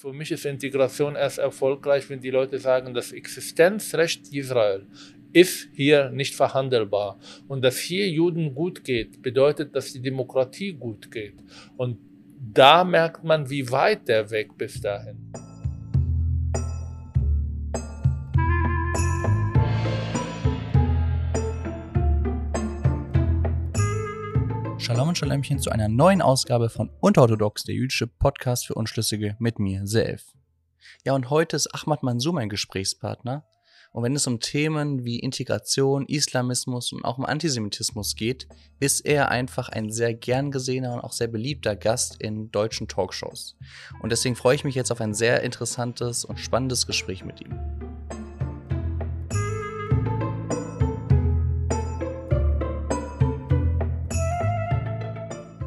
Für mich ist Integration erst erfolgreich, wenn die Leute sagen, das Existenzrecht Israel ist hier nicht verhandelbar. Und dass hier Juden gut geht, bedeutet, dass die Demokratie gut geht. Und da merkt man, wie weit der Weg bis dahin. Shalom und Shalemchen zu einer neuen Ausgabe von Unterorthodox, der jüdische Podcast für Unschlüssige mit mir, Self. Ja, und heute ist Ahmad Mansour mein Gesprächspartner. Und wenn es um Themen wie Integration, Islamismus und auch um Antisemitismus geht, ist er einfach ein sehr gern gesehener und auch sehr beliebter Gast in deutschen Talkshows. Und deswegen freue ich mich jetzt auf ein sehr interessantes und spannendes Gespräch mit ihm.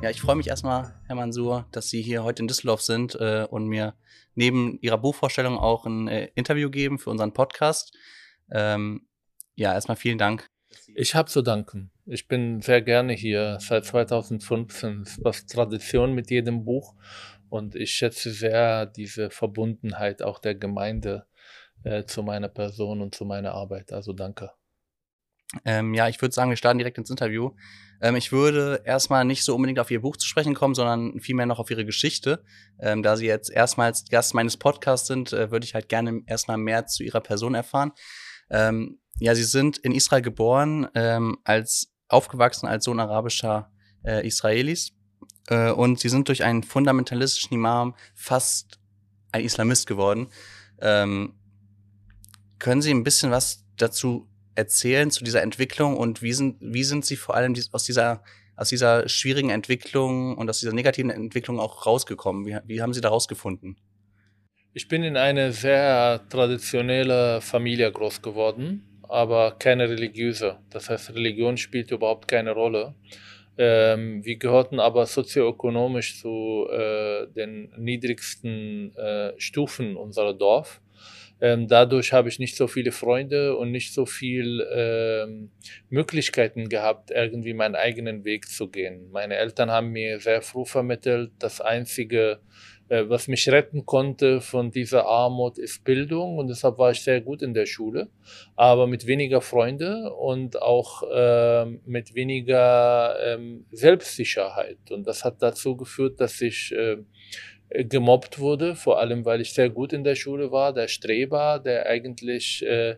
Ja, ich freue mich erstmal, Herr Mansour, dass Sie hier heute in Düsseldorf sind äh, und mir neben Ihrer Buchvorstellung auch ein äh, Interview geben für unseren Podcast. Ähm, ja, erstmal vielen Dank. Ich habe zu danken. Ich bin sehr gerne hier seit 2015. Was Tradition mit jedem Buch und ich schätze sehr diese Verbundenheit auch der Gemeinde äh, zu meiner Person und zu meiner Arbeit. Also danke. Ähm, ja, ich würde sagen, wir starten direkt ins Interview. Ähm, ich würde erstmal nicht so unbedingt auf Ihr Buch zu sprechen kommen, sondern vielmehr noch auf Ihre Geschichte. Ähm, da Sie jetzt erstmals Gast meines Podcasts sind, äh, würde ich halt gerne erstmal mehr zu Ihrer Person erfahren. Ähm, ja, Sie sind in Israel geboren, ähm, als aufgewachsen als Sohn arabischer äh, Israelis. Äh, und Sie sind durch einen fundamentalistischen Imam fast ein Islamist geworden. Ähm, können Sie ein bisschen was dazu erzählen zu dieser Entwicklung und wie sind, wie sind Sie vor allem aus dieser, aus dieser schwierigen Entwicklung und aus dieser negativen Entwicklung auch rausgekommen? Wie, wie haben Sie da rausgefunden? Ich bin in eine sehr traditionelle Familie groß geworden, aber keine religiöse. Das heißt, Religion spielt überhaupt keine Rolle. Ähm, wir gehörten aber sozioökonomisch zu äh, den niedrigsten äh, Stufen unserer Dorf. Ähm, dadurch habe ich nicht so viele Freunde und nicht so viel ähm, Möglichkeiten gehabt, irgendwie meinen eigenen Weg zu gehen. Meine Eltern haben mir sehr früh vermittelt, das einzige, äh, was mich retten konnte von dieser Armut, ist Bildung und deshalb war ich sehr gut in der Schule, aber mit weniger Freunde und auch äh, mit weniger ähm, Selbstsicherheit. Und das hat dazu geführt, dass ich äh, gemobbt wurde, vor allem weil ich sehr gut in der Schule war, der Streber, der eigentlich äh,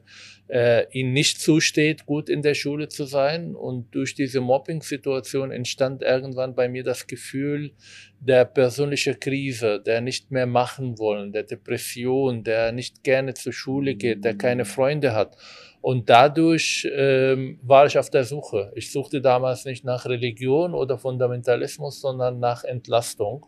äh, ihm nicht zusteht, gut in der Schule zu sein. Und durch diese Mobbing-Situation entstand irgendwann bei mir das Gefühl der persönlichen Krise, der nicht mehr machen wollen, der Depression, der nicht gerne zur Schule geht, der keine Freunde hat. Und dadurch ähm, war ich auf der Suche. Ich suchte damals nicht nach Religion oder Fundamentalismus, sondern nach Entlastung.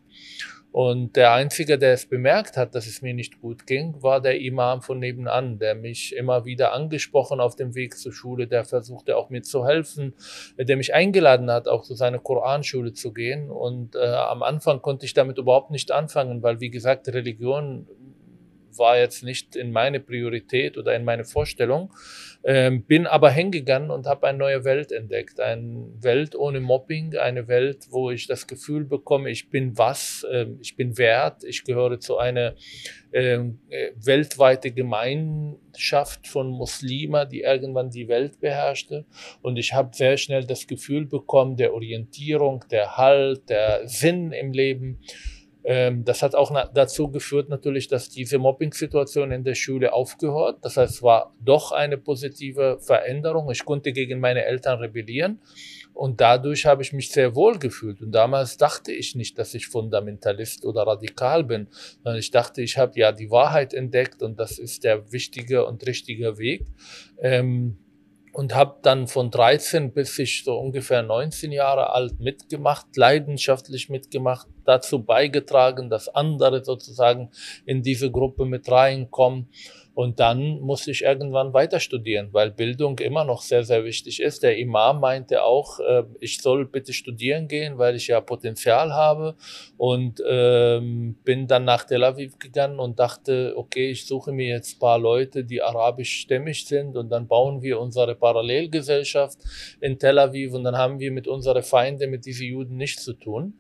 Und der Einzige, der es bemerkt hat, dass es mir nicht gut ging, war der Imam von nebenan, der mich immer wieder angesprochen auf dem Weg zur Schule, der versuchte auch mir zu helfen, der mich eingeladen hat, auch zu seiner Koranschule zu gehen. Und äh, am Anfang konnte ich damit überhaupt nicht anfangen, weil, wie gesagt, Religion war jetzt nicht in meine Priorität oder in meine Vorstellung. Ähm, bin aber hingegangen und habe eine neue Welt entdeckt. Eine Welt ohne Mobbing, eine Welt, wo ich das Gefühl bekomme, ich bin was, äh, ich bin wert, ich gehöre zu einer ähm, äh, weltweite Gemeinschaft von Muslimen, die irgendwann die Welt beherrschte. Und ich habe sehr schnell das Gefühl bekommen, der Orientierung, der Halt, der Sinn im Leben. Ähm, das hat auch dazu geführt natürlich, dass diese Mobbing-Situation in der Schule aufgehört. Das heißt, es war doch eine positive Veränderung. Ich konnte gegen meine Eltern rebellieren und dadurch habe ich mich sehr wohl gefühlt. Und damals dachte ich nicht, dass ich Fundamentalist oder radikal bin, sondern ich dachte, ich habe ja die Wahrheit entdeckt und das ist der wichtige und richtige Weg. Ähm, und habe dann von 13 bis ich so ungefähr 19 Jahre alt mitgemacht, leidenschaftlich mitgemacht, dazu beigetragen, dass andere sozusagen in diese Gruppe mit reinkommen. Und dann musste ich irgendwann weiter studieren, weil Bildung immer noch sehr, sehr wichtig ist. Der Imam meinte auch, äh, ich soll bitte studieren gehen, weil ich ja Potenzial habe. Und ähm, bin dann nach Tel Aviv gegangen und dachte, okay, ich suche mir jetzt paar Leute, die arabischstämmig sind und dann bauen wir unsere Parallelgesellschaft in Tel Aviv und dann haben wir mit unseren Feinden, mit diesen Juden nichts zu tun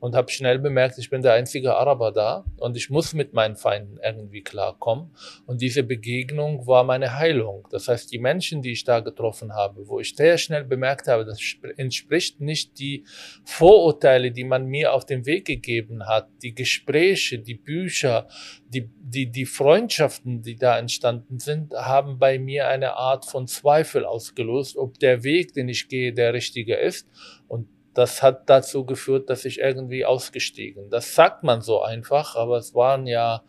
und habe schnell bemerkt, ich bin der einzige Araber da und ich muss mit meinen Feinden irgendwie klarkommen. Und diese Begegnung war meine Heilung. Das heißt, die Menschen, die ich da getroffen habe, wo ich sehr schnell bemerkt habe, das entspricht nicht die Vorurteile, die man mir auf den Weg gegeben hat, die Gespräche, die Bücher, die, die, die Freundschaften, die da entstanden sind, haben bei mir eine Art von Zweifel ausgelöst, ob der Weg, den ich gehe, der richtige ist. Und das hat dazu geführt, dass ich irgendwie ausgestiegen. Das sagt man so einfach, aber es waren ja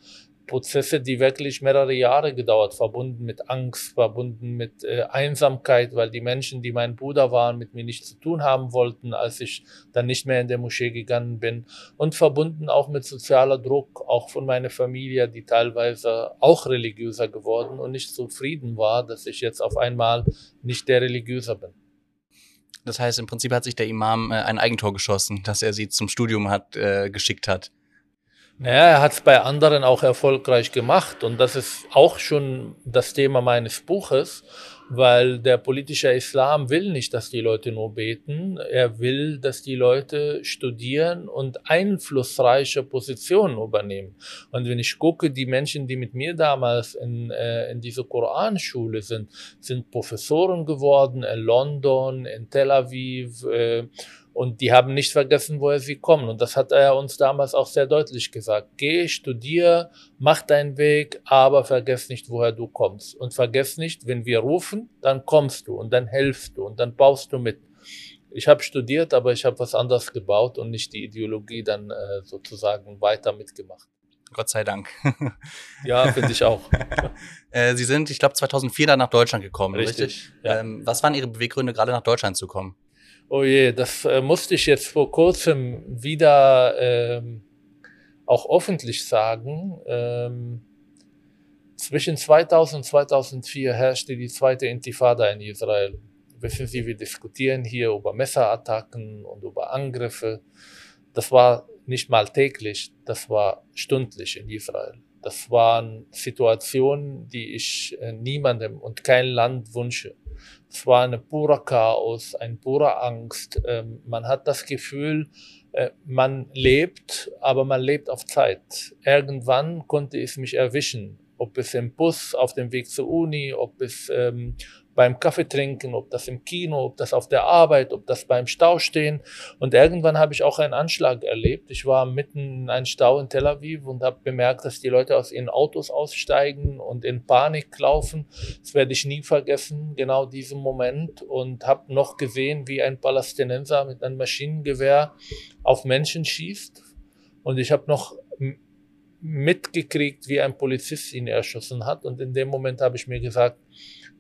Prozesse, die wirklich mehrere Jahre gedauert, verbunden mit Angst, verbunden mit äh, Einsamkeit, weil die Menschen, die mein Bruder waren, mit mir nichts zu tun haben wollten, als ich dann nicht mehr in der Moschee gegangen bin und verbunden auch mit sozialer Druck, auch von meiner Familie, die teilweise auch religiöser geworden und nicht zufrieden war, dass ich jetzt auf einmal nicht der Religiöser bin. Das heißt, im Prinzip hat sich der Imam äh, ein Eigentor geschossen, dass er sie zum Studium hat, äh, geschickt hat. Naja, er hat es bei anderen auch erfolgreich gemacht und das ist auch schon das Thema meines Buches weil der politische Islam will nicht, dass die Leute nur beten. Er will, dass die Leute studieren und einflussreiche Positionen übernehmen. Und wenn ich gucke, die Menschen, die mit mir damals in, äh, in diese Koranschule sind, sind Professoren geworden in London, in Tel Aviv, äh, und die haben nicht vergessen, woher sie kommen. Und das hat er uns damals auch sehr deutlich gesagt. Geh, studier, mach deinen Weg, aber vergess nicht, woher du kommst. Und vergess nicht, wenn wir rufen, dann kommst du und dann helfst du und dann baust du mit. Ich habe studiert, aber ich habe was anderes gebaut und nicht die Ideologie dann äh, sozusagen weiter mitgemacht. Gott sei Dank. ja, finde ich auch. äh, Sie sind, ich glaube, 2004 dann nach Deutschland gekommen, richtig? richtig? Ja. Ähm, was waren Ihre Beweggründe, gerade nach Deutschland zu kommen? Oh je, das äh, musste ich jetzt vor kurzem wieder ähm, auch öffentlich sagen. Ähm, zwischen 2000 und 2004 herrschte die zweite Intifada in Israel. Wissen Sie, wir diskutieren hier über Messerattacken und über Angriffe. Das war nicht mal täglich, das war stündlich in Israel. Das waren Situationen, die ich äh, niemandem und kein Land wünsche. Es war ein purer Chaos, ein purer Angst. Ähm, man hat das Gefühl, äh, man lebt, aber man lebt auf Zeit. Irgendwann konnte es mich erwischen, ob es im Bus auf dem Weg zur Uni, ob es ähm, beim Kaffee trinken, ob das im Kino, ob das auf der Arbeit, ob das beim Stau stehen. Und irgendwann habe ich auch einen Anschlag erlebt. Ich war mitten in einem Stau in Tel Aviv und habe bemerkt, dass die Leute aus ihren Autos aussteigen und in Panik laufen. Das werde ich nie vergessen, genau diesen Moment. Und habe noch gesehen, wie ein Palästinenser mit einem Maschinengewehr auf Menschen schießt. Und ich habe noch mitgekriegt, wie ein Polizist ihn erschossen hat. Und in dem Moment habe ich mir gesagt,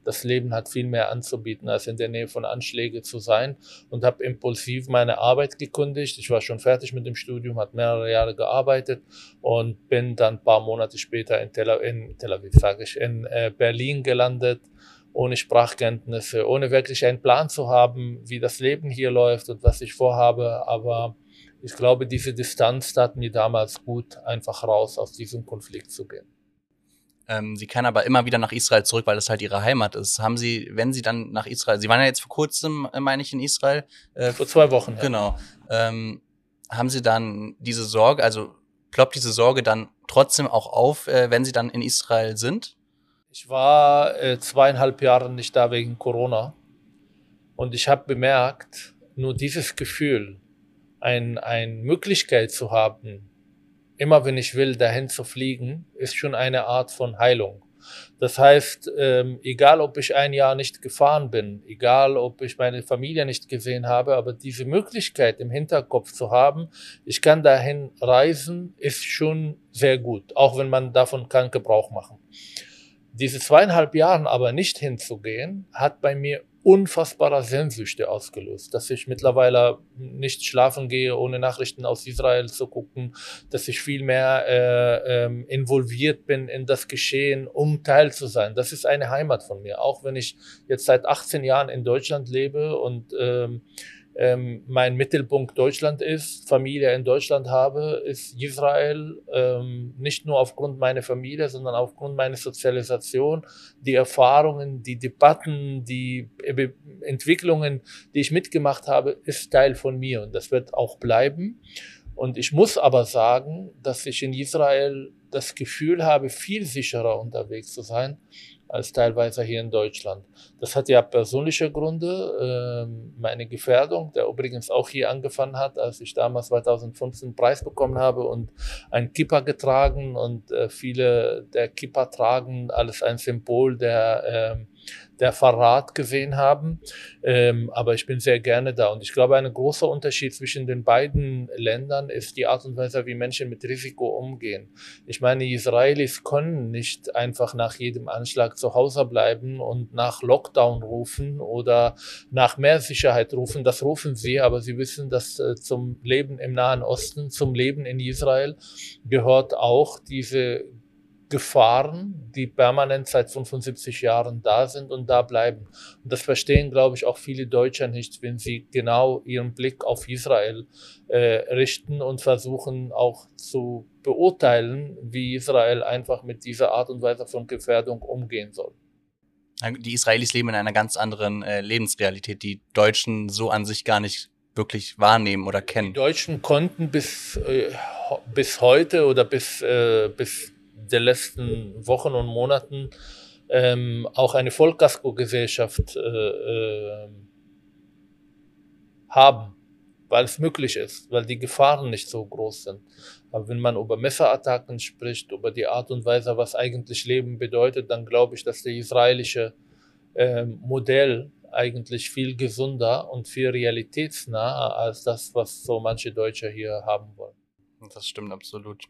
das Leben hat viel mehr anzubieten, als in der Nähe von Anschlägen zu sein und habe impulsiv meine Arbeit gekündigt. Ich war schon fertig mit dem Studium, hat mehrere Jahre gearbeitet und bin dann ein paar Monate später in Tel, in Tel Aviv, sage ich, in äh, Berlin gelandet ohne Sprachkenntnisse, ohne wirklich einen Plan zu haben, wie das Leben hier läuft und was ich vorhabe. Aber ich glaube, diese Distanz tat mir damals gut, einfach raus aus diesem Konflikt zu gehen. Ähm, sie kann aber immer wieder nach Israel zurück, weil das halt ihre Heimat ist. Haben Sie, wenn Sie dann nach Israel, Sie waren ja jetzt vor kurzem, äh, meine ich, in Israel. Äh, vor zwei Wochen. Ja. Genau. Ähm, haben Sie dann diese Sorge, also ploppt diese Sorge dann trotzdem auch auf, äh, wenn Sie dann in Israel sind? Ich war äh, zweieinhalb Jahre nicht da wegen Corona und ich habe bemerkt, nur dieses Gefühl, ein, eine Möglichkeit zu haben, immer wenn ich will, dahin zu fliegen, ist schon eine Art von Heilung. Das heißt, ähm, egal ob ich ein Jahr nicht gefahren bin, egal ob ich meine Familie nicht gesehen habe, aber diese Möglichkeit im Hinterkopf zu haben, ich kann dahin reisen, ist schon sehr gut, auch wenn man davon keinen Gebrauch machen. Diese zweieinhalb Jahren aber nicht hinzugehen, hat bei mir unfassbarer Sehnsüchte ausgelöst, dass ich mittlerweile nicht schlafen gehe, ohne Nachrichten aus Israel zu gucken, dass ich viel mehr äh, ähm, involviert bin in das Geschehen, um Teil zu sein. Das ist eine Heimat von mir, auch wenn ich jetzt seit 18 Jahren in Deutschland lebe und ähm, ähm, mein Mittelpunkt Deutschland ist, Familie in Deutschland habe, ist Israel. Ähm, nicht nur aufgrund meiner Familie, sondern aufgrund meiner Sozialisation, die Erfahrungen, die Debatten, die Entwicklungen, die ich mitgemacht habe, ist Teil von mir und das wird auch bleiben. Und ich muss aber sagen, dass ich in Israel das Gefühl habe, viel sicherer unterwegs zu sein als teilweise hier in Deutschland. Das hat ja persönliche Gründe. Ähm, meine Gefährdung, der übrigens auch hier angefangen hat, als ich damals 2015 einen Preis bekommen habe und ein Kippa getragen und äh, viele der Kippa tragen alles ein Symbol der ähm, der Verrat gesehen haben. Ähm, aber ich bin sehr gerne da. Und ich glaube, ein großer Unterschied zwischen den beiden Ländern ist die Art und Weise, wie Menschen mit Risiko umgehen. Ich meine, die Israelis können nicht einfach nach jedem Anschlag zu Hause bleiben und nach Lockdown rufen oder nach mehr Sicherheit rufen. Das rufen sie, aber sie wissen, dass äh, zum Leben im Nahen Osten, zum Leben in Israel gehört auch diese Gefahren, die permanent seit 75 Jahren da sind und da bleiben. Und das verstehen, glaube ich, auch viele Deutsche nicht, wenn sie genau ihren Blick auf Israel äh, richten und versuchen auch zu beurteilen, wie Israel einfach mit dieser Art und Weise von Gefährdung umgehen soll. Die Israelis leben in einer ganz anderen äh, Lebensrealität, die Deutschen so an sich gar nicht wirklich wahrnehmen oder kennen. Die Deutschen konnten bis, äh, bis heute oder bis, äh, bis der letzten Wochen und Monaten ähm, auch eine Vollkasko-Gesellschaft äh, äh, haben, weil es möglich ist, weil die Gefahren nicht so groß sind. Aber wenn man über Messerattacken spricht, über die Art und Weise, was eigentlich Leben bedeutet, dann glaube ich, dass der israelische äh, Modell eigentlich viel gesünder und viel realitätsnaher als das, was so manche Deutsche hier haben wollen. Das stimmt absolut.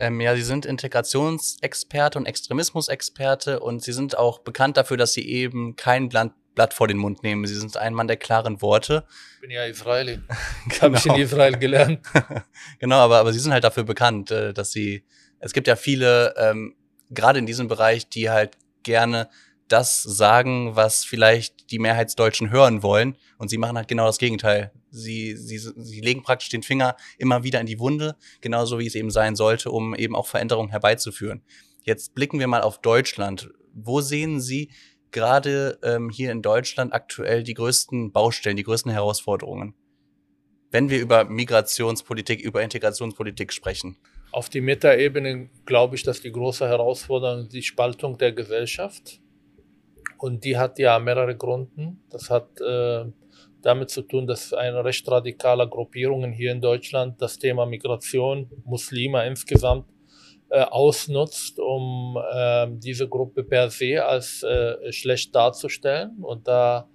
Ähm, ja, Sie sind Integrationsexperte und Extremismusexperte und Sie sind auch bekannt dafür, dass Sie eben kein Blatt, Blatt vor den Mund nehmen. Sie sind ein Mann der klaren Worte. Ich bin ja Israeli. genau. Habe ich in Israel gelernt. genau, aber, aber Sie sind halt dafür bekannt, äh, dass Sie, es gibt ja viele, ähm, gerade in diesem Bereich, die halt gerne das sagen, was vielleicht die Mehrheitsdeutschen hören wollen. Und sie machen halt genau das Gegenteil. Sie, sie, sie legen praktisch den Finger immer wieder in die Wunde, genauso wie es eben sein sollte, um eben auch Veränderungen herbeizuführen. Jetzt blicken wir mal auf Deutschland. Wo sehen Sie gerade ähm, hier in Deutschland aktuell die größten Baustellen, die größten Herausforderungen? Wenn wir über Migrationspolitik, über Integrationspolitik sprechen. Auf die Metaebene glaube ich, dass die große Herausforderung die Spaltung der Gesellschaft und die hat ja mehrere Gründe. Das hat äh, damit zu tun, dass eine recht radikale Gruppierungen hier in Deutschland das Thema Migration, Muslime insgesamt äh, ausnutzt, um äh, diese Gruppe per se als äh, schlecht darzustellen. Und da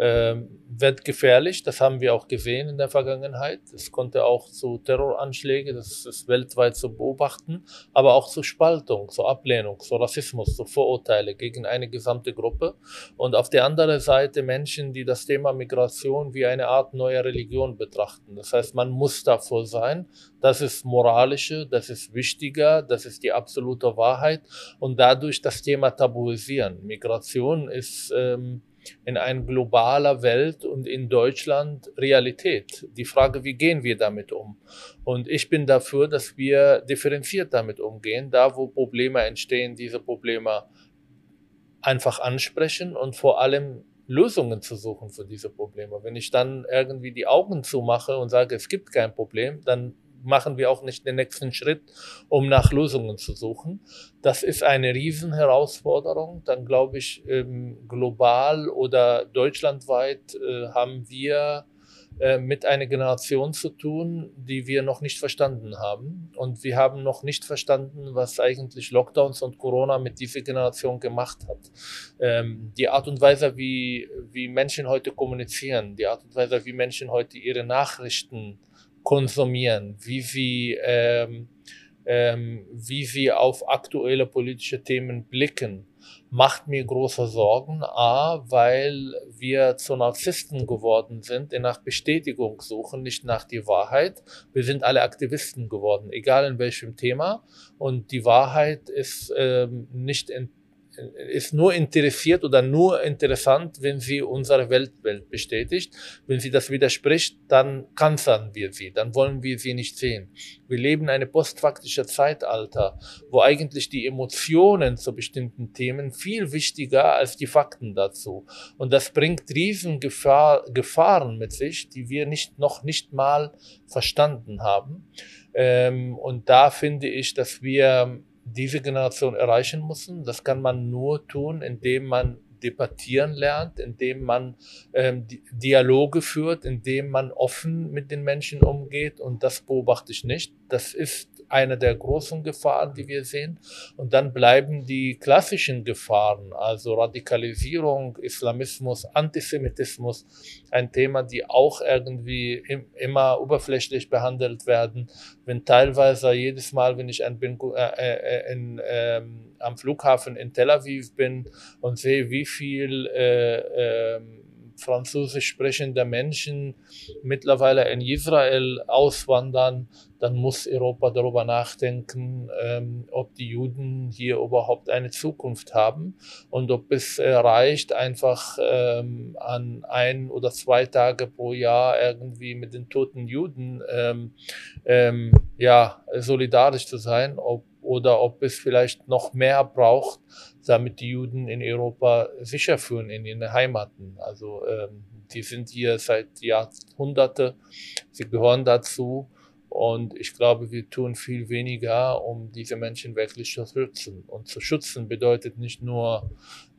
wird gefährlich. Das haben wir auch gesehen in der Vergangenheit. Es konnte auch zu Terroranschlägen, das ist weltweit zu beobachten, aber auch zu Spaltung, zu Ablehnung, zu Rassismus, zu Vorurteile gegen eine gesamte Gruppe. Und auf der anderen Seite Menschen, die das Thema Migration wie eine Art neue Religion betrachten. Das heißt, man muss davor sein. Das ist moralische, das ist wichtiger, das ist die absolute Wahrheit und dadurch das Thema tabuisieren. Migration ist ähm, in einer globaler Welt und in Deutschland Realität. Die Frage, wie gehen wir damit um? Und ich bin dafür, dass wir differenziert damit umgehen, da wo Probleme entstehen, diese Probleme einfach ansprechen und vor allem Lösungen zu suchen für diese Probleme. Wenn ich dann irgendwie die Augen zumache und sage, es gibt kein Problem, dann machen wir auch nicht den nächsten Schritt, um nach Lösungen zu suchen. Das ist eine Riesenherausforderung. Dann glaube ich, ähm, global oder deutschlandweit äh, haben wir äh, mit einer Generation zu tun, die wir noch nicht verstanden haben. Und wir haben noch nicht verstanden, was eigentlich Lockdowns und Corona mit dieser Generation gemacht hat. Ähm, die Art und Weise, wie, wie Menschen heute kommunizieren, die Art und Weise, wie Menschen heute ihre Nachrichten konsumieren, wie sie ähm, ähm, wie sie auf aktuelle politische Themen blicken, macht mir große Sorgen. A, weil wir zu Narzissten geworden sind, die nach Bestätigung suchen, nicht nach die Wahrheit. Wir sind alle Aktivisten geworden, egal in welchem Thema. Und die Wahrheit ist ähm, nicht in ist nur interessiert oder nur interessant, wenn sie unsere Weltbild bestätigt. Wenn sie das widerspricht, dann kanzern wir sie, dann wollen wir sie nicht sehen. Wir leben eine postfaktische Zeitalter, wo eigentlich die Emotionen zu bestimmten Themen viel wichtiger als die Fakten dazu. Und das bringt riesen Gefahr, Gefahren mit sich, die wir nicht, noch nicht mal verstanden haben. Ähm, und da finde ich, dass wir diese Generation erreichen müssen. Das kann man nur tun, indem man debattieren lernt, indem man ähm, Dialoge führt, indem man offen mit den Menschen umgeht. Und das beobachte ich nicht. Das ist eine der großen Gefahren, die wir sehen. Und dann bleiben die klassischen Gefahren, also Radikalisierung, Islamismus, Antisemitismus, ein Thema, die auch irgendwie im, immer oberflächlich behandelt werden. Wenn teilweise jedes Mal, wenn ich ein, bin, äh, äh, in, äh, am Flughafen in Tel Aviv bin und sehe, wie viel äh, äh, französisch sprechende Menschen mittlerweile in Israel auswandern, dann muss Europa darüber nachdenken, ähm, ob die Juden hier überhaupt eine Zukunft haben und ob es äh, reicht, einfach ähm, an ein oder zwei Tage pro Jahr irgendwie mit den toten Juden ähm, ähm ja, solidarisch zu sein, ob, oder ob es vielleicht noch mehr braucht, damit die Juden in Europa sicher führen in ihren Heimaten. Also ähm, die sind hier seit Jahrhunderte, sie gehören dazu und ich glaube, wir tun viel weniger, um diese Menschen wirklich zu schützen. Und zu schützen bedeutet nicht nur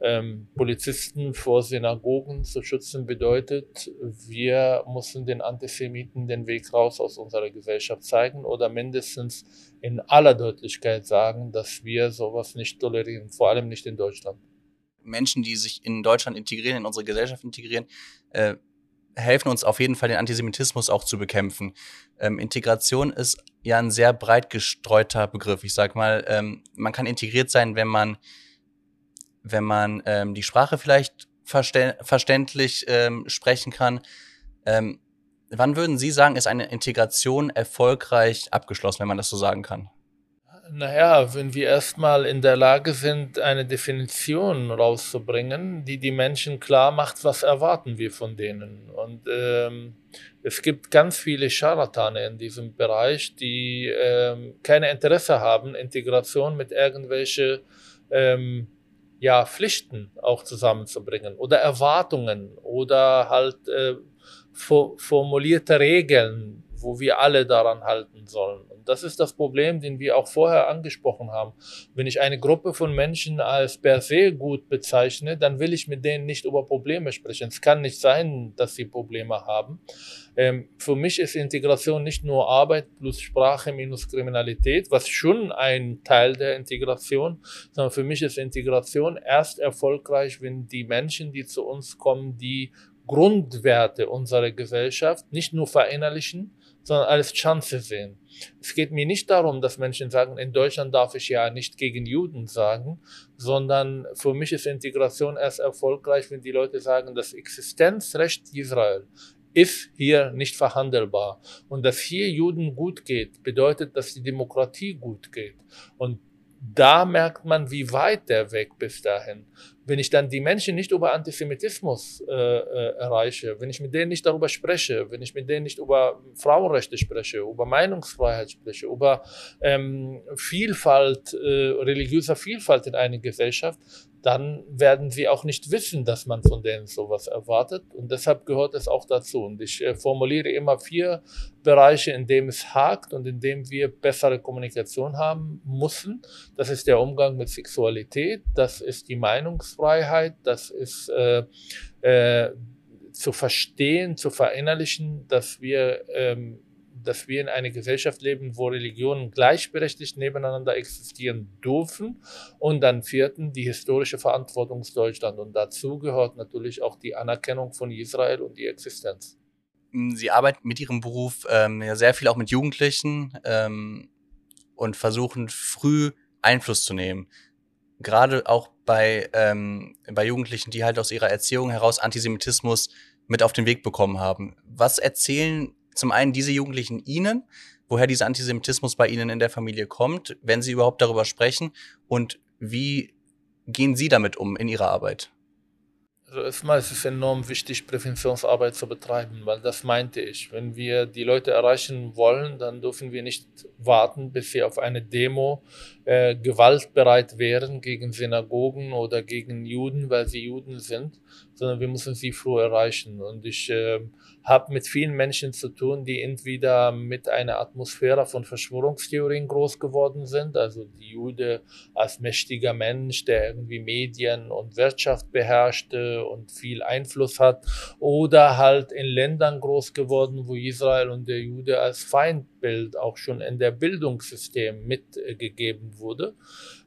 ähm, Polizisten vor Synagogen zu schützen, bedeutet, wir müssen den Antisemiten den Weg raus aus unserer Gesellschaft zeigen oder mindestens in aller Deutlichkeit sagen, dass wir sowas nicht tolerieren, vor allem nicht in Deutschland. Menschen, die sich in Deutschland integrieren, in unsere Gesellschaft integrieren, äh, helfen uns auf jeden Fall, den Antisemitismus auch zu bekämpfen. Ähm, Integration ist ja ein sehr breit gestreuter Begriff. Ich sag mal, ähm, man kann integriert sein, wenn man, wenn man ähm, die Sprache vielleicht verstä verständlich ähm, sprechen kann. Ähm, wann würden Sie sagen, ist eine Integration erfolgreich abgeschlossen, wenn man das so sagen kann? Naja, wenn wir erstmal in der Lage sind, eine Definition rauszubringen, die die Menschen klar macht, was erwarten wir von denen. Und ähm, es gibt ganz viele Scharlatane in diesem Bereich, die ähm, keine Interesse haben, Integration mit irgendwelchen ähm, ja, Pflichten auch zusammenzubringen oder Erwartungen oder halt äh, formulierte Regeln, wo wir alle daran halten sollen. Und das ist das Problem, den wir auch vorher angesprochen haben. Wenn ich eine Gruppe von Menschen als per se gut bezeichne, dann will ich mit denen nicht über Probleme sprechen. Es kann nicht sein, dass sie Probleme haben. Ähm, für mich ist Integration nicht nur Arbeit plus Sprache minus Kriminalität, was schon ein Teil der Integration, sondern für mich ist Integration erst erfolgreich, wenn die Menschen, die zu uns kommen, die Grundwerte unserer Gesellschaft nicht nur verinnerlichen, sondern als Chance sehen. Es geht mir nicht darum, dass Menschen sagen, in Deutschland darf ich ja nicht gegen Juden sagen, sondern für mich ist Integration erst erfolgreich, wenn die Leute sagen, das Existenzrecht Israel ist hier nicht verhandelbar. Und dass hier Juden gut geht, bedeutet, dass die Demokratie gut geht. Und da merkt man, wie weit der Weg bis dahin wenn ich dann die Menschen nicht über Antisemitismus äh, äh, erreiche, wenn ich mit denen nicht darüber spreche, wenn ich mit denen nicht über Frauenrechte spreche, über Meinungsfreiheit spreche, über ähm, Vielfalt, äh, religiöser Vielfalt in einer Gesellschaft, dann werden sie auch nicht wissen, dass man von denen sowas erwartet. Und deshalb gehört es auch dazu. Und ich äh, formuliere immer vier Bereiche, in denen es hakt und in denen wir bessere Kommunikation haben müssen. Das ist der Umgang mit Sexualität, das ist die Meinungsfreiheit, das ist äh, äh, zu verstehen, zu verinnerlichen, dass wir ähm, dass wir in einer Gesellschaft leben, wo Religionen gleichberechtigt nebeneinander existieren dürfen. Und dann vierten die historische Verantwortung Deutschland. Und dazu gehört natürlich auch die Anerkennung von Israel und die Existenz. Sie arbeiten mit Ihrem Beruf ähm, ja sehr viel auch mit Jugendlichen. Ähm, und versuchen früh Einfluss zu nehmen. Gerade auch bei, ähm, bei Jugendlichen, die halt aus ihrer Erziehung heraus Antisemitismus mit auf den Weg bekommen haben. Was erzählen zum einen diese Jugendlichen Ihnen, woher dieser Antisemitismus bei Ihnen in der Familie kommt, wenn Sie überhaupt darüber sprechen und wie gehen Sie damit um in Ihrer Arbeit? Also erstmal ist es enorm wichtig, Präventionsarbeit zu betreiben, weil das meinte ich. Wenn wir die Leute erreichen wollen, dann dürfen wir nicht warten, bis sie auf eine Demo äh, gewaltbereit wären gegen Synagogen oder gegen Juden, weil sie Juden sind, sondern wir müssen sie früh erreichen. Und ich äh, habe mit vielen Menschen zu tun, die entweder mit einer Atmosphäre von Verschwörungstheorien groß geworden sind, also die Jude als mächtiger Mensch, der irgendwie Medien und Wirtschaft beherrschte und viel Einfluss hat, oder halt in Ländern groß geworden, wo Israel und der Jude als Feindbild auch schon in der Bildungssystem mitgegeben wurde.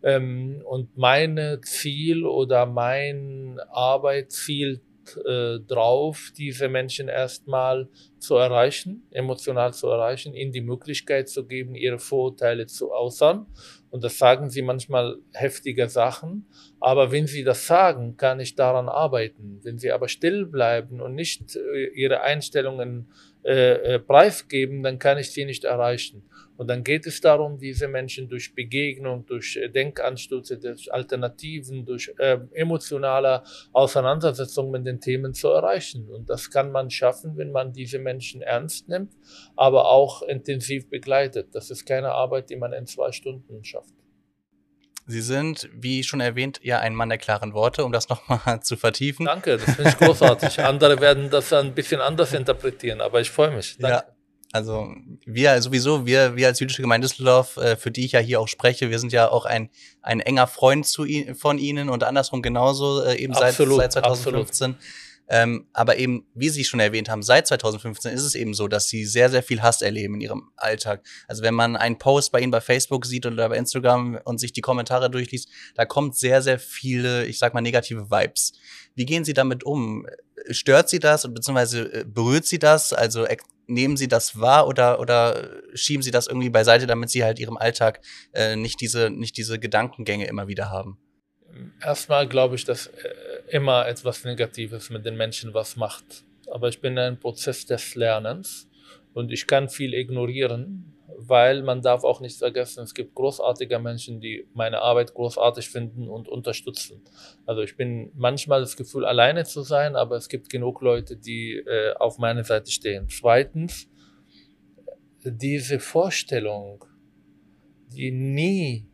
Ähm, und mein Ziel oder mein Arbeitsziel äh, drauf, diese Menschen erstmal zu erreichen, emotional zu erreichen, ihnen die Möglichkeit zu geben, ihre Vorurteile zu äußern. Und das sagen sie manchmal heftige Sachen. Aber wenn sie das sagen, kann ich daran arbeiten. Wenn sie aber still bleiben und nicht äh, ihre Einstellungen äh, äh, preisgeben, dann kann ich sie nicht erreichen. Und dann geht es darum, diese Menschen durch Begegnung, durch äh, Denkanstöße, durch Alternativen, durch äh, emotionale Auseinandersetzung mit den Themen zu erreichen. Und das kann man schaffen, wenn man diese Menschen ernst nimmt, aber auch intensiv begleitet. Das ist keine Arbeit, die man in zwei Stunden schafft. Sie sind, wie schon erwähnt, ja ein Mann der klaren Worte, um das nochmal zu vertiefen. Danke, das finde ich großartig. Andere werden das ein bisschen anders interpretieren, aber ich freue mich. Danke. Ja. Also wir sowieso, wir, wir als jüdische Gemeinde Düsseldorf, äh, für die ich ja hier auch spreche, wir sind ja auch ein, ein enger Freund zu, von Ihnen und andersrum genauso, äh, eben absolut, seit, seit 2015. Absolut. Ähm, aber eben, wie Sie schon erwähnt haben, seit 2015 ist es eben so, dass Sie sehr, sehr viel Hass erleben in Ihrem Alltag. Also wenn man einen Post bei Ihnen bei Facebook sieht oder bei Instagram und sich die Kommentare durchliest, da kommt sehr, sehr viele, ich sag mal, negative Vibes. Wie gehen Sie damit um? Stört Sie das beziehungsweise äh, berührt Sie das? Also nehmen Sie das wahr oder, oder schieben Sie das irgendwie beiseite, damit Sie halt Ihrem Alltag äh, nicht, diese, nicht diese Gedankengänge immer wieder haben? Erstmal glaube ich, dass äh, immer etwas Negatives mit den Menschen was macht. Aber ich bin in einem Prozess des Lernens und ich kann viel ignorieren, weil man darf auch nicht vergessen, es gibt großartige Menschen, die meine Arbeit großartig finden und unterstützen. Also ich bin manchmal das Gefühl, alleine zu sein, aber es gibt genug Leute, die äh, auf meiner Seite stehen. Zweitens, diese Vorstellung, die nie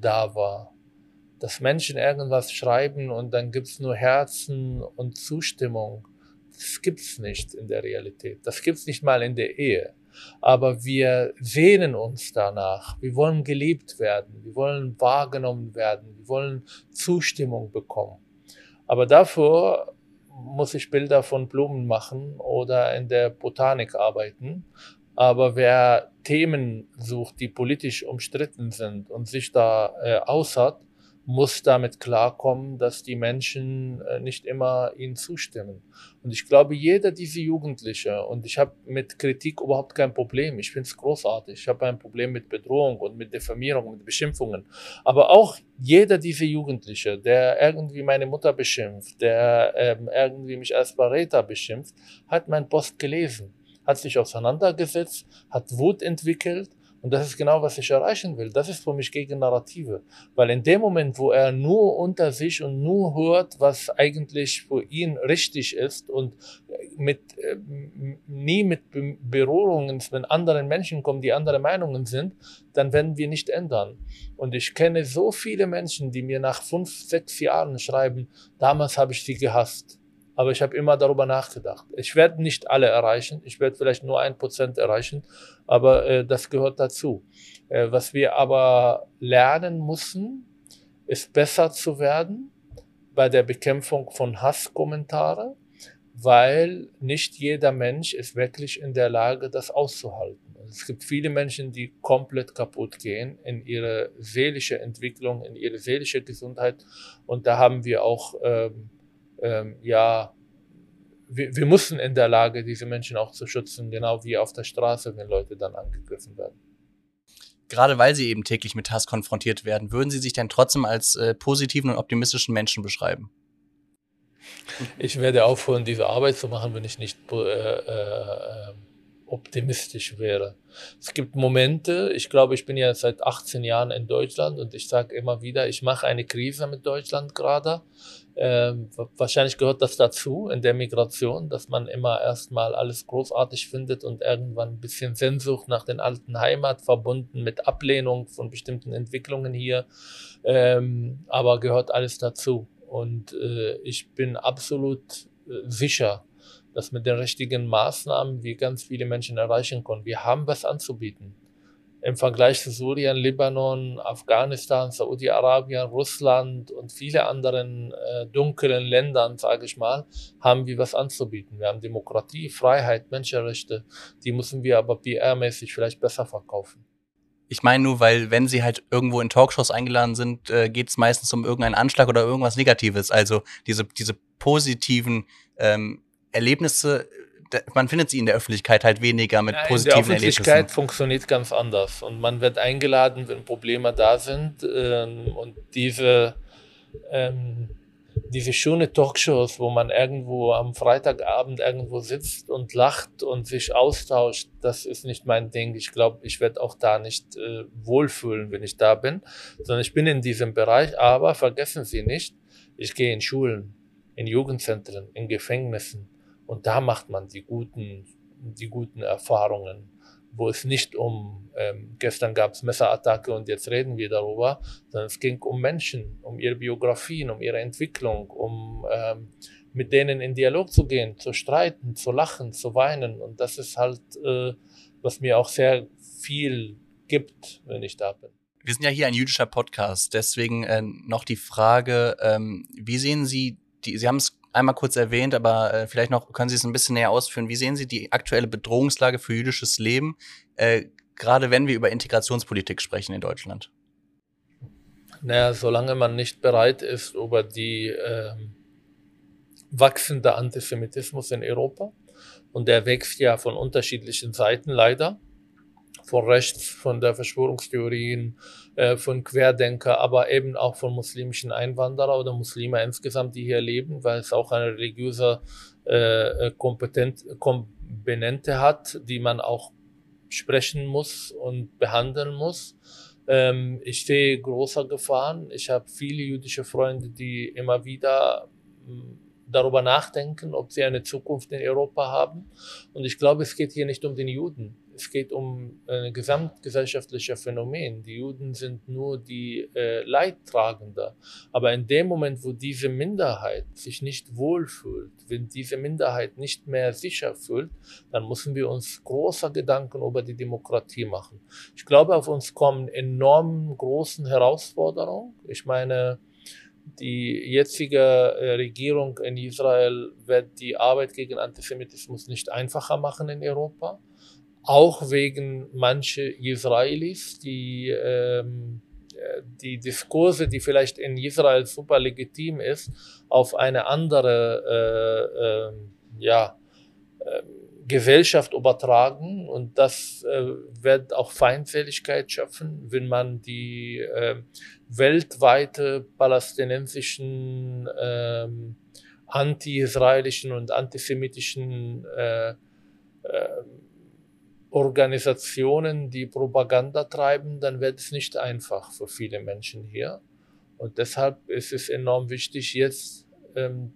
da war, dass Menschen irgendwas schreiben und dann gibt's nur Herzen und Zustimmung. Das gibt's nicht in der Realität. Das gibt's nicht mal in der Ehe. Aber wir sehnen uns danach. Wir wollen geliebt werden. Wir wollen wahrgenommen werden. Wir wollen Zustimmung bekommen. Aber dafür muss ich Bilder von Blumen machen oder in der Botanik arbeiten. Aber wer Themen sucht, die politisch umstritten sind und sich da äh, aushart, muss damit klarkommen, dass die Menschen äh, nicht immer ihnen zustimmen. Und ich glaube, jeder diese Jugendliche, und ich habe mit Kritik überhaupt kein Problem, ich finde es großartig, ich habe ein Problem mit Bedrohung und mit Diffamierung, mit Beschimpfungen, aber auch jeder diese Jugendliche, der irgendwie meine Mutter beschimpft, der ähm, irgendwie mich als Verräter beschimpft, hat mein Post gelesen, hat sich auseinandergesetzt, hat Wut entwickelt und das ist genau, was ich erreichen will. Das ist für mich gegen Narrative. Weil in dem Moment, wo er nur unter sich und nur hört, was eigentlich für ihn richtig ist und mit, äh, nie mit Berührungen mit anderen Menschen kommt, die andere Meinungen sind, dann werden wir nicht ändern. Und ich kenne so viele Menschen, die mir nach fünf, sechs Jahren schreiben, damals habe ich sie gehasst aber ich habe immer darüber nachgedacht. Ich werde nicht alle erreichen, ich werde vielleicht nur ein Prozent erreichen, aber äh, das gehört dazu. Äh, was wir aber lernen müssen, ist besser zu werden bei der Bekämpfung von Hasskommentare, weil nicht jeder Mensch ist wirklich in der Lage, das auszuhalten. Es gibt viele Menschen, die komplett kaputt gehen in ihre seelische Entwicklung, in ihre seelische Gesundheit. Und da haben wir auch ähm, ähm, ja, wir, wir mussten in der Lage, diese Menschen auch zu schützen, genau wie auf der Straße, wenn Leute dann angegriffen werden. gerade weil Sie eben täglich mit Hass konfrontiert werden, würden Sie sich denn trotzdem als äh, positiven und optimistischen Menschen beschreiben? Ich werde aufhören, diese Arbeit zu machen, wenn ich nicht äh, äh, optimistisch wäre. Es gibt Momente, ich glaube, ich bin ja seit 18 Jahren in Deutschland und ich sage immer wieder, ich mache eine Krise mit Deutschland gerade. Ähm, wahrscheinlich gehört das dazu in der Migration, dass man immer erstmal alles großartig findet und irgendwann ein bisschen Sehnsucht nach den alten Heimat verbunden mit Ablehnung von bestimmten Entwicklungen hier. Ähm, aber gehört alles dazu. Und äh, ich bin absolut äh, sicher, dass mit den richtigen Maßnahmen wir ganz viele Menschen erreichen können. Wir haben was anzubieten. Im Vergleich zu Syrien, Libanon, Afghanistan, Saudi-Arabien, Russland und viele anderen äh, dunklen Ländern, sage ich mal, haben wir was anzubieten. Wir haben Demokratie, Freiheit, Menschenrechte. Die müssen wir aber PR-mäßig vielleicht besser verkaufen. Ich meine nur, weil wenn sie halt irgendwo in Talkshows eingeladen sind, äh, geht es meistens um irgendeinen Anschlag oder irgendwas Negatives. Also diese, diese positiven ähm, Erlebnisse, man findet sie in der Öffentlichkeit halt weniger mit Nein, positiven Erlebnissen. Die Öffentlichkeit funktioniert ganz anders und man wird eingeladen, wenn Probleme da sind ähm, und diese ähm, diese schöne Talkshows, wo man irgendwo am Freitagabend irgendwo sitzt und lacht und sich austauscht, das ist nicht mein Ding. Ich glaube, ich werde auch da nicht äh, wohlfühlen, wenn ich da bin, sondern ich bin in diesem Bereich. Aber vergessen Sie nicht, ich gehe in Schulen, in Jugendzentren, in Gefängnissen und da macht man die guten, die guten Erfahrungen wo es nicht um, ähm, gestern gab es Messerattacke und jetzt reden wir darüber, sondern es ging um Menschen, um ihre Biografien, um ihre Entwicklung, um ähm, mit denen in Dialog zu gehen, zu streiten, zu lachen, zu weinen. Und das ist halt, äh, was mir auch sehr viel gibt, wenn ich da bin. Wir sind ja hier ein jüdischer Podcast, deswegen äh, noch die Frage, ähm, wie sehen Sie die, Sie haben es einmal kurz erwähnt, aber äh, vielleicht noch können Sie es ein bisschen näher ausführen. Wie sehen Sie die aktuelle Bedrohungslage für jüdisches Leben, äh, gerade wenn wir über Integrationspolitik sprechen in Deutschland? Naja, solange man nicht bereit ist, über die äh, wachsende Antisemitismus in Europa, und der wächst ja von unterschiedlichen Seiten leider, von rechts, von der Verschwörungstheorien, äh, von Querdenker, aber eben auch von muslimischen Einwanderer oder Muslime insgesamt, die hier leben, weil es auch eine religiöse äh, Kompetent, Komponente hat, die man auch sprechen muss und behandeln muss. Ähm, ich sehe große Gefahren. Ich habe viele jüdische Freunde, die immer wieder hm, darüber nachdenken, ob sie eine Zukunft in Europa haben. Und ich glaube, es geht hier nicht um den Juden es geht um ein gesamtgesellschaftliches Phänomen. Die Juden sind nur die äh, Leidtragende. Aber in dem Moment, wo diese Minderheit sich nicht wohlfühlt, wenn diese Minderheit nicht mehr sicher fühlt, dann müssen wir uns große Gedanken über die Demokratie machen. Ich glaube, auf uns kommen enorm großen Herausforderungen. Ich meine, die jetzige äh, Regierung in Israel wird die Arbeit gegen Antisemitismus nicht einfacher machen in Europa auch wegen manche Israelis, die ähm, die Diskurse, die vielleicht in Israel super legitim ist, auf eine andere äh, äh, ja, äh, Gesellschaft übertragen. Und das äh, wird auch Feindseligkeit schaffen, wenn man die äh, weltweite palästinensischen äh, anti-israelischen und antisemitischen äh, äh, Organisationen, die Propaganda treiben, dann wird es nicht einfach für viele Menschen hier. Und deshalb ist es enorm wichtig, jetzt ähm,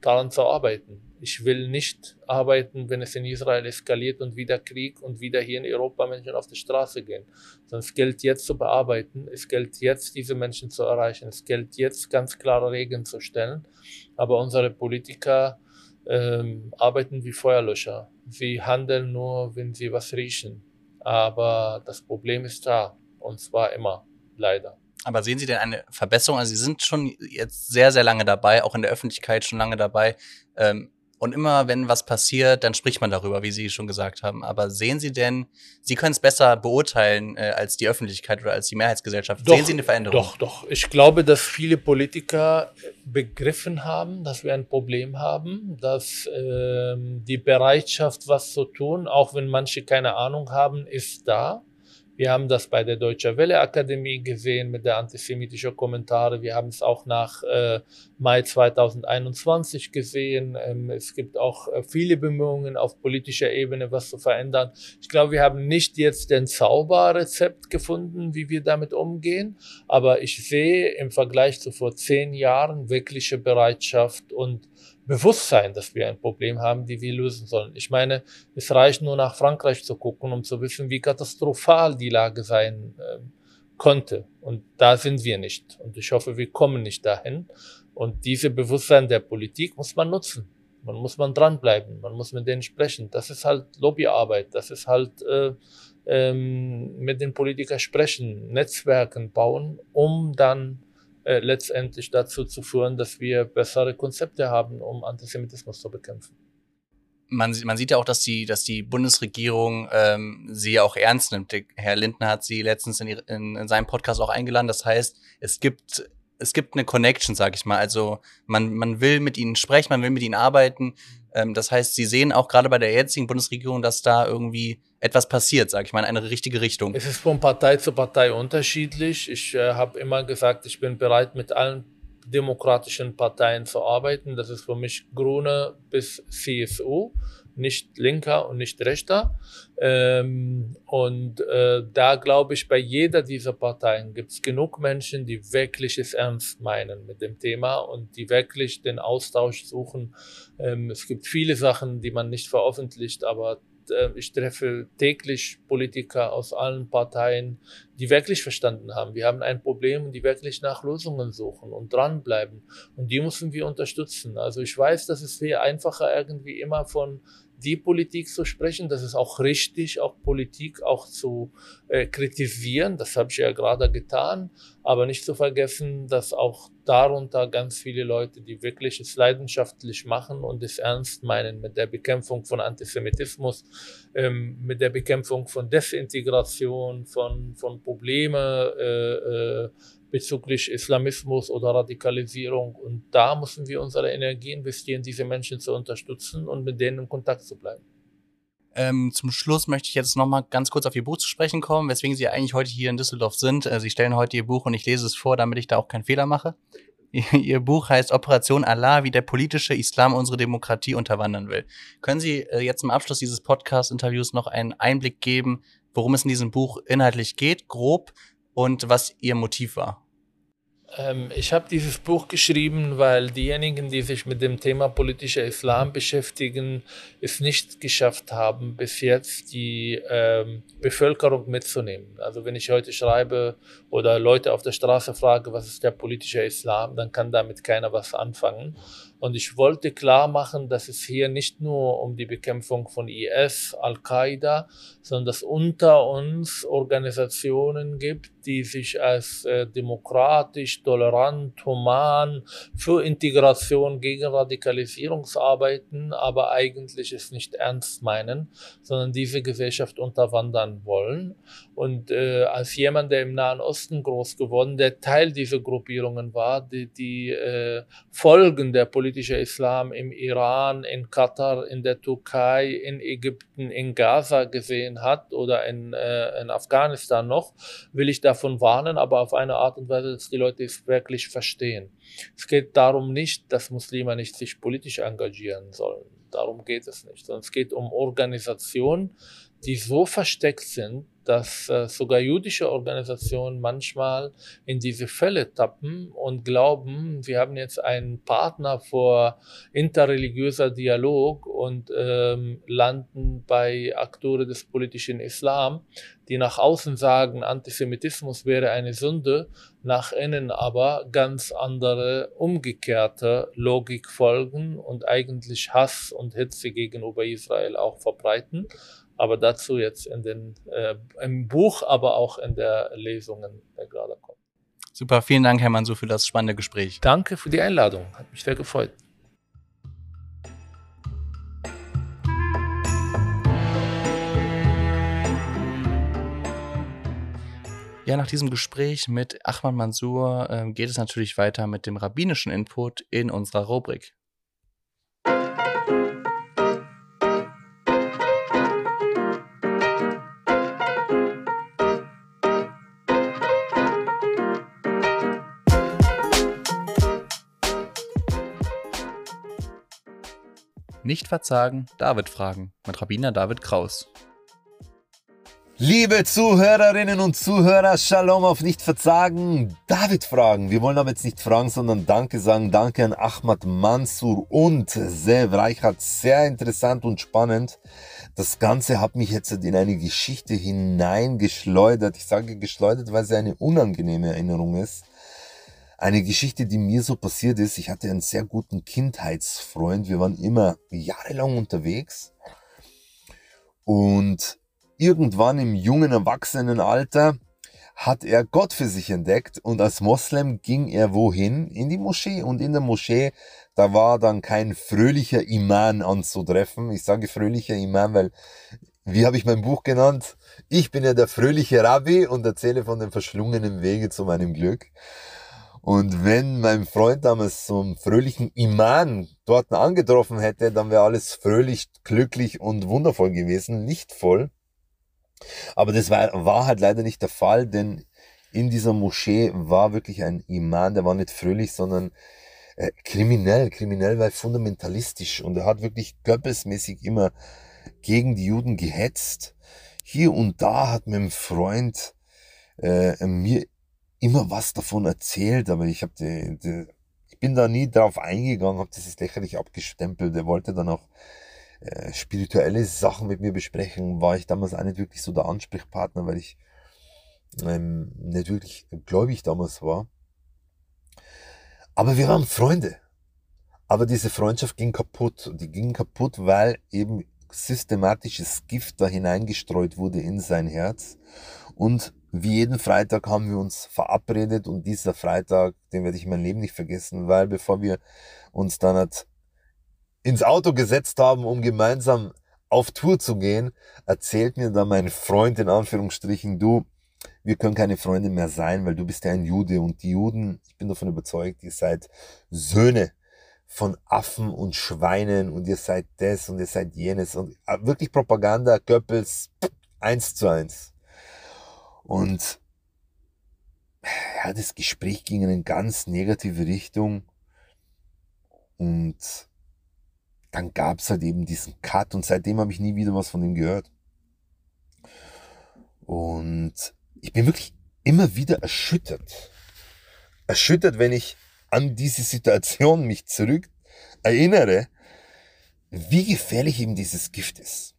daran zu arbeiten. Ich will nicht arbeiten, wenn es in Israel eskaliert und wieder Krieg und wieder hier in Europa Menschen auf die Straße gehen. Sondern es gilt jetzt zu bearbeiten, es gilt jetzt diese Menschen zu erreichen, es gilt jetzt ganz klare Regeln zu stellen. Aber unsere Politiker ähm, arbeiten wie Feuerlöscher. Sie handeln nur, wenn sie was riechen. Aber das Problem ist da. Und zwar immer, leider. Aber sehen Sie denn eine Verbesserung? Also Sie sind schon jetzt sehr, sehr lange dabei, auch in der Öffentlichkeit schon lange dabei. Ähm, und immer, wenn was passiert, dann spricht man darüber, wie Sie schon gesagt haben. Aber sehen Sie denn, Sie können es besser beurteilen äh, als die Öffentlichkeit oder als die Mehrheitsgesellschaft. Doch, sehen Sie eine Veränderung? Doch, doch. Ich glaube, dass viele Politiker begriffen haben, dass wir ein Problem haben, dass ähm, die Bereitschaft, was zu tun, auch wenn manche keine Ahnung haben, ist da. Wir haben das bei der Deutsche Welle Akademie gesehen mit der antisemitischen Kommentare. Wir haben es auch nach äh, Mai 2021 gesehen. Ähm, es gibt auch äh, viele Bemühungen auf politischer Ebene, was zu verändern. Ich glaube, wir haben nicht jetzt den Zauberrezept gefunden, wie wir damit umgehen. Aber ich sehe im Vergleich zu vor zehn Jahren wirkliche Bereitschaft und Bewusstsein, dass wir ein Problem haben, die wir lösen sollen. Ich meine, es reicht nur nach Frankreich zu gucken, um zu wissen, wie katastrophal die Lage sein äh, konnte. Und da sind wir nicht. Und ich hoffe, wir kommen nicht dahin. Und diese Bewusstsein der Politik muss man nutzen. Man muss man dranbleiben. Man muss mit denen sprechen. Das ist halt Lobbyarbeit. Das ist halt äh, ähm, mit den Politikern sprechen, Netzwerken bauen, um dann äh, letztendlich dazu zu führen, dass wir bessere Konzepte haben, um Antisemitismus zu bekämpfen. Man, man sieht ja auch, dass die, dass die Bundesregierung ähm, sie auch ernst nimmt. Herr Lindner hat sie letztens in, in, in seinem Podcast auch eingeladen. Das heißt, es gibt es gibt eine Connection, sag ich mal. Also man, man will mit ihnen sprechen, man will mit ihnen arbeiten. Ähm, das heißt, sie sehen auch gerade bei der jetzigen Bundesregierung, dass da irgendwie etwas passiert, sag ich mal, in eine richtige Richtung. Es ist von Partei zu Partei unterschiedlich. Ich äh, habe immer gesagt, ich bin bereit, mit allen demokratischen Parteien zu arbeiten. Das ist für mich Grüne bis CSU nicht linker und nicht rechter. Ähm, und äh, da glaube ich, bei jeder dieser Parteien gibt es genug Menschen, die wirklich es ernst meinen mit dem Thema und die wirklich den Austausch suchen. Ähm, es gibt viele Sachen, die man nicht veröffentlicht, aber ich treffe täglich Politiker aus allen Parteien, die wirklich verstanden haben, wir haben ein Problem und die wirklich nach Lösungen suchen und dranbleiben. Und die müssen wir unterstützen. Also ich weiß, dass es viel einfacher irgendwie immer von die Politik zu sprechen. Das ist auch richtig, auch Politik auch zu äh, kritisieren. Das habe ich ja gerade getan. Aber nicht zu vergessen, dass auch darunter ganz viele Leute, die wirklich es leidenschaftlich machen und es ernst meinen mit der Bekämpfung von Antisemitismus, ähm, mit der Bekämpfung von Desintegration, von, von Probleme, äh, äh, bezüglich Islamismus oder Radikalisierung. Und da müssen wir unsere Energie investieren, diese Menschen zu unterstützen und mit denen in Kontakt zu bleiben. Ähm, zum Schluss möchte ich jetzt noch mal ganz kurz auf Ihr Buch zu sprechen kommen, weswegen Sie eigentlich heute hier in Düsseldorf sind. Äh, Sie stellen heute Ihr Buch und ich lese es vor, damit ich da auch keinen Fehler mache. Ihr Buch heißt Operation Allah, wie der politische Islam unsere Demokratie unterwandern will. Können Sie äh, jetzt zum Abschluss dieses Podcast-Interviews noch einen Einblick geben, worum es in diesem Buch inhaltlich geht, grob, und was Ihr Motiv war? Ähm, ich habe dieses Buch geschrieben, weil diejenigen, die sich mit dem Thema politischer Islam beschäftigen, es nicht geschafft haben, bis jetzt die ähm, Bevölkerung mitzunehmen. Also wenn ich heute schreibe oder Leute auf der Straße frage, was ist der politische Islam, dann kann damit keiner was anfangen. Und ich wollte klar machen, dass es hier nicht nur um die Bekämpfung von IS, Al-Qaida, sondern dass unter uns Organisationen gibt, die sich als äh, demokratisch, tolerant, human, für Integration gegen Radikalisierungsarbeiten, aber eigentlich es nicht ernst meinen, sondern diese Gesellschaft unterwandern wollen. Und äh, als jemand, der im Nahen Osten groß geworden, der Teil dieser Gruppierungen war, die, die äh, Folgen der politischen Islam im Iran, in Katar, in der Türkei, in Ägypten, in Gaza gesehen hat oder in, äh, in Afghanistan noch, will ich davon warnen, aber auf eine Art und Weise, dass die Leute es wirklich verstehen. Es geht darum nicht, dass Muslime nicht sich politisch engagieren sollen. Darum geht es nicht, sondern es geht um Organisationen, die so versteckt sind, dass äh, sogar jüdische Organisationen manchmal in diese Fälle tappen und glauben, wir haben jetzt einen Partner vor interreligiöser Dialog und ähm, landen bei Akteuren des politischen Islam, die nach außen sagen, Antisemitismus wäre eine Sünde, nach innen aber ganz andere umgekehrte Logik folgen und eigentlich Hass und Hitze gegenüber Israel auch verbreiten. Aber dazu jetzt in den, äh, im Buch, aber auch in der Lesungen, der gerade kommt. Super, vielen Dank, Herr Mansur, für das spannende Gespräch. Danke für die Einladung, hat mich sehr gefreut. Ja, nach diesem Gespräch mit Ahmad Mansur äh, geht es natürlich weiter mit dem rabbinischen Input in unserer Rubrik. Nicht verzagen, David fragen mit Rabbiner David Kraus. Liebe Zuhörerinnen und Zuhörer, Shalom auf nicht verzagen, David fragen. Wir wollen aber jetzt nicht fragen, sondern Danke sagen. Danke an Ahmad Mansur und Sev Reichert. Sehr interessant und spannend. Das Ganze hat mich jetzt in eine Geschichte hineingeschleudert. Ich sage geschleudert, weil es eine unangenehme Erinnerung ist. Eine Geschichte, die mir so passiert ist. Ich hatte einen sehr guten Kindheitsfreund. Wir waren immer jahrelang unterwegs. Und irgendwann im jungen Erwachsenenalter hat er Gott für sich entdeckt und als Moslem ging er wohin? In die Moschee und in der Moschee, da war dann kein fröhlicher Iman anzutreffen. Ich sage fröhlicher Iman, weil, wie habe ich mein Buch genannt? Ich bin ja der fröhliche Rabbi und erzähle von den verschlungenen Wege zu meinem Glück. Und wenn mein Freund damals zum fröhlichen Iman dort angetroffen hätte, dann wäre alles fröhlich, glücklich und wundervoll gewesen, lichtvoll. Aber das war, war halt leider nicht der Fall, denn in dieser Moschee war wirklich ein Imam, der war nicht fröhlich, sondern äh, kriminell, kriminell, weil fundamentalistisch und er hat wirklich göppelsmäßig immer gegen die Juden gehetzt. Hier und da hat mein Freund äh, mir immer was davon erzählt, aber ich habe ich bin da nie drauf eingegangen, habe das lächerlich abgestempelt. Er wollte dann auch äh, spirituelle Sachen mit mir besprechen, war ich damals auch nicht wirklich so der Ansprechpartner, weil ich ähm, nicht wirklich gläubig damals war. Aber wir waren Freunde. Aber diese Freundschaft ging kaputt. Die ging kaputt, weil eben systematisches Gift da hineingestreut wurde in sein Herz. Und wie jeden Freitag haben wir uns verabredet und dieser Freitag, den werde ich mein Leben nicht vergessen, weil bevor wir uns dann hat ins Auto gesetzt haben, um gemeinsam auf Tour zu gehen, erzählt mir dann mein Freund in Anführungsstrichen, du, wir können keine Freunde mehr sein, weil du bist ja ein Jude und die Juden, ich bin davon überzeugt, ihr seid Söhne von Affen und Schweinen und ihr seid das und ihr seid jenes und äh, wirklich Propaganda, Goebbels, eins zu eins. Und ja, das Gespräch ging in eine ganz negative Richtung und dann gab es halt eben diesen Cut und seitdem habe ich nie wieder was von ihm gehört. Und ich bin wirklich immer wieder erschüttert. Erschüttert, wenn ich an diese Situation mich zurück erinnere, wie gefährlich eben dieses Gift ist.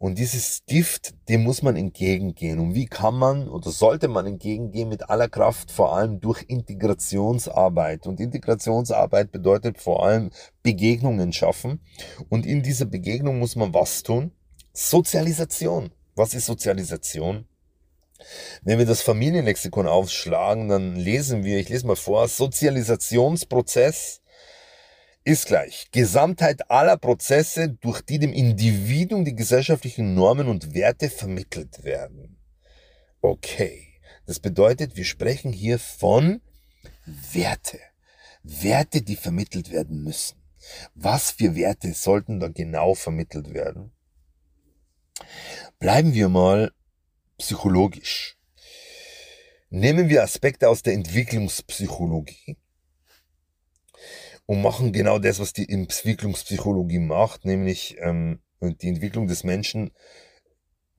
Und dieses Gift, dem muss man entgegengehen. Und wie kann man oder sollte man entgegengehen mit aller Kraft, vor allem durch Integrationsarbeit. Und Integrationsarbeit bedeutet vor allem Begegnungen schaffen. Und in dieser Begegnung muss man was tun? Sozialisation. Was ist Sozialisation? Wenn wir das Familienlexikon aufschlagen, dann lesen wir, ich lese mal vor, Sozialisationsprozess ist gleich Gesamtheit aller Prozesse, durch die dem Individuum die gesellschaftlichen Normen und Werte vermittelt werden. Okay, das bedeutet, wir sprechen hier von Werte. Werte, die vermittelt werden müssen. Was für Werte sollten da genau vermittelt werden? Bleiben wir mal psychologisch. Nehmen wir Aspekte aus der Entwicklungspsychologie und machen genau das, was die Entwicklungspsychologie macht, nämlich ähm, die Entwicklung des Menschen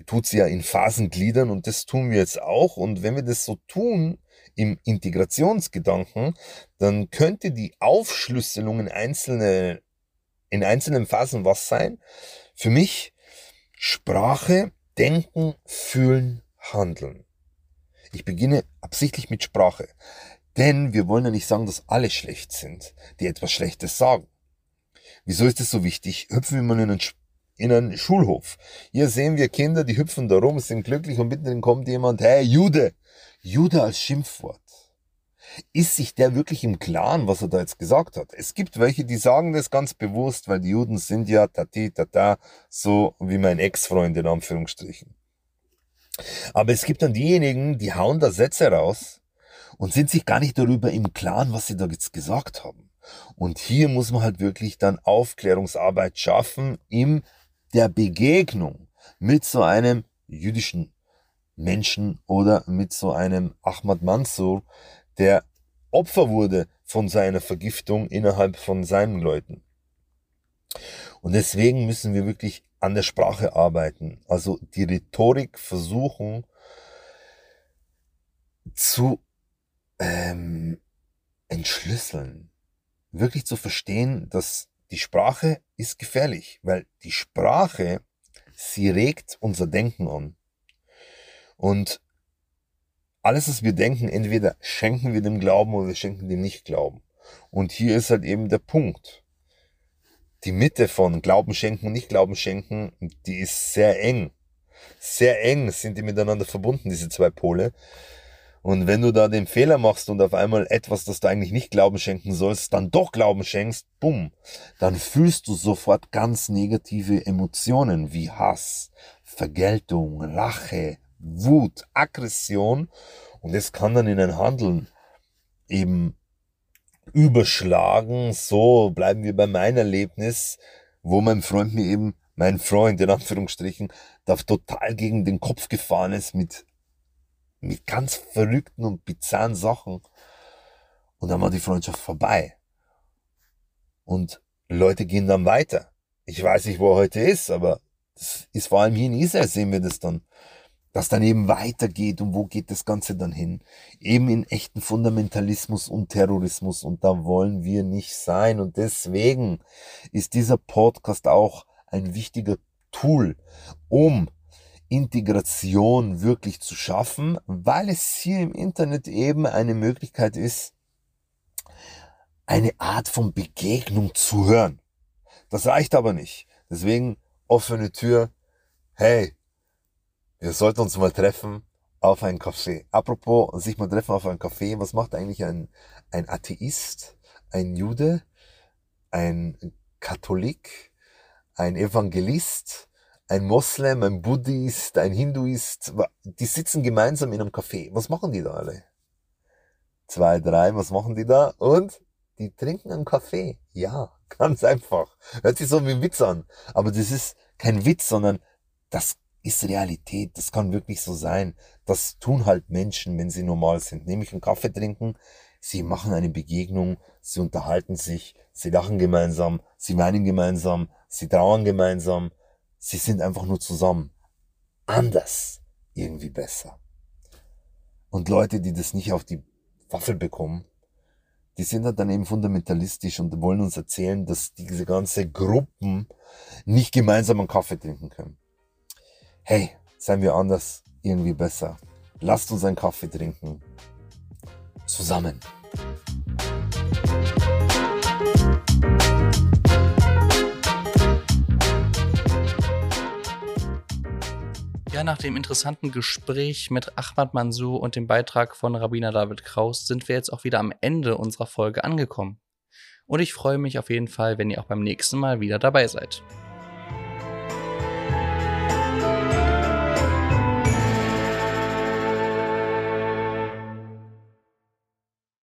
tut sie ja in Phasen gliedern und das tun wir jetzt auch. Und wenn wir das so tun im Integrationsgedanken, dann könnte die Aufschlüsselung in, einzelne, in einzelnen Phasen was sein? Für mich Sprache, Denken, Fühlen, Handeln. Ich beginne absichtlich mit Sprache. Denn wir wollen ja nicht sagen, dass alle schlecht sind, die etwas Schlechtes sagen. Wieso ist es so wichtig? Hüpfen wir mal in einen, in einen Schulhof. Hier sehen wir Kinder, die hüpfen da rum, sind glücklich und mittendrin kommt jemand, hey, Jude! Jude als Schimpfwort. Ist sich der wirklich im Klaren, was er da jetzt gesagt hat? Es gibt welche, die sagen das ganz bewusst, weil die Juden sind ja tati tata, so wie mein Ex-Freund in Anführungsstrichen. Aber es gibt dann diejenigen, die hauen da Sätze raus, und sind sich gar nicht darüber im Klaren, was sie da jetzt gesagt haben. Und hier muss man halt wirklich dann Aufklärungsarbeit schaffen in der Begegnung mit so einem jüdischen Menschen oder mit so einem Ahmad Mansur, der Opfer wurde von seiner Vergiftung innerhalb von seinen Leuten. Und deswegen müssen wir wirklich an der Sprache arbeiten. Also die Rhetorik versuchen zu ähm, entschlüsseln. Wirklich zu verstehen, dass die Sprache ist gefährlich, weil die Sprache, sie regt unser Denken an. Und alles, was wir denken, entweder schenken wir dem Glauben oder wir schenken dem nicht Glauben. Und hier ist halt eben der Punkt. Die Mitte von Glauben schenken und nicht Glauben schenken, die ist sehr eng. Sehr eng sind die miteinander verbunden, diese zwei Pole. Und wenn du da den Fehler machst und auf einmal etwas, das du eigentlich nicht Glauben schenken sollst, dann doch Glauben schenkst, bumm, dann fühlst du sofort ganz negative Emotionen wie Hass, Vergeltung, Rache, Wut, Aggression. Und es kann dann in ein Handeln eben überschlagen. So bleiben wir bei meinem Erlebnis, wo mein Freund mir eben, mein Freund in Anführungsstrichen, da total gegen den Kopf gefahren ist mit mit ganz verrückten und bizarren Sachen. Und dann war die Freundschaft vorbei. Und Leute gehen dann weiter. Ich weiß nicht, wo er heute ist, aber das ist vor allem hier in Israel sehen wir das dann, dass dann eben weitergeht und wo geht das Ganze dann hin? Eben in echten Fundamentalismus und Terrorismus und da wollen wir nicht sein und deswegen ist dieser Podcast auch ein wichtiger Tool, um Integration wirklich zu schaffen, weil es hier im Internet eben eine Möglichkeit ist, eine Art von Begegnung zu hören. Das reicht aber nicht. Deswegen offene Tür. Hey, wir sollten uns mal treffen auf einen Café. Apropos, sich mal treffen auf einen Café. Was macht eigentlich ein, ein Atheist, ein Jude, ein Katholik, ein Evangelist, ein Moslem, ein Buddhist, ein Hinduist, die sitzen gemeinsam in einem Café. Was machen die da alle? Zwei, drei, was machen die da? Und die trinken einen Kaffee. Ja, ganz einfach. Hört sich so wie ein Witz an. Aber das ist kein Witz, sondern das ist Realität. Das kann wirklich so sein. Das tun halt Menschen, wenn sie normal sind. Nämlich einen Kaffee trinken. Sie machen eine Begegnung. Sie unterhalten sich. Sie lachen gemeinsam. Sie weinen gemeinsam. Sie trauern gemeinsam Sie sind einfach nur zusammen. Anders irgendwie besser. Und Leute, die das nicht auf die Waffel bekommen, die sind dann eben fundamentalistisch und wollen uns erzählen, dass diese ganze Gruppen nicht gemeinsam einen Kaffee trinken können. Hey, seien wir anders irgendwie besser. Lasst uns einen Kaffee trinken. Zusammen. Ja, nach dem interessanten Gespräch mit Ahmad Mansour und dem Beitrag von Rabbiner David Kraus sind wir jetzt auch wieder am Ende unserer Folge angekommen. Und ich freue mich auf jeden Fall, wenn ihr auch beim nächsten Mal wieder dabei seid.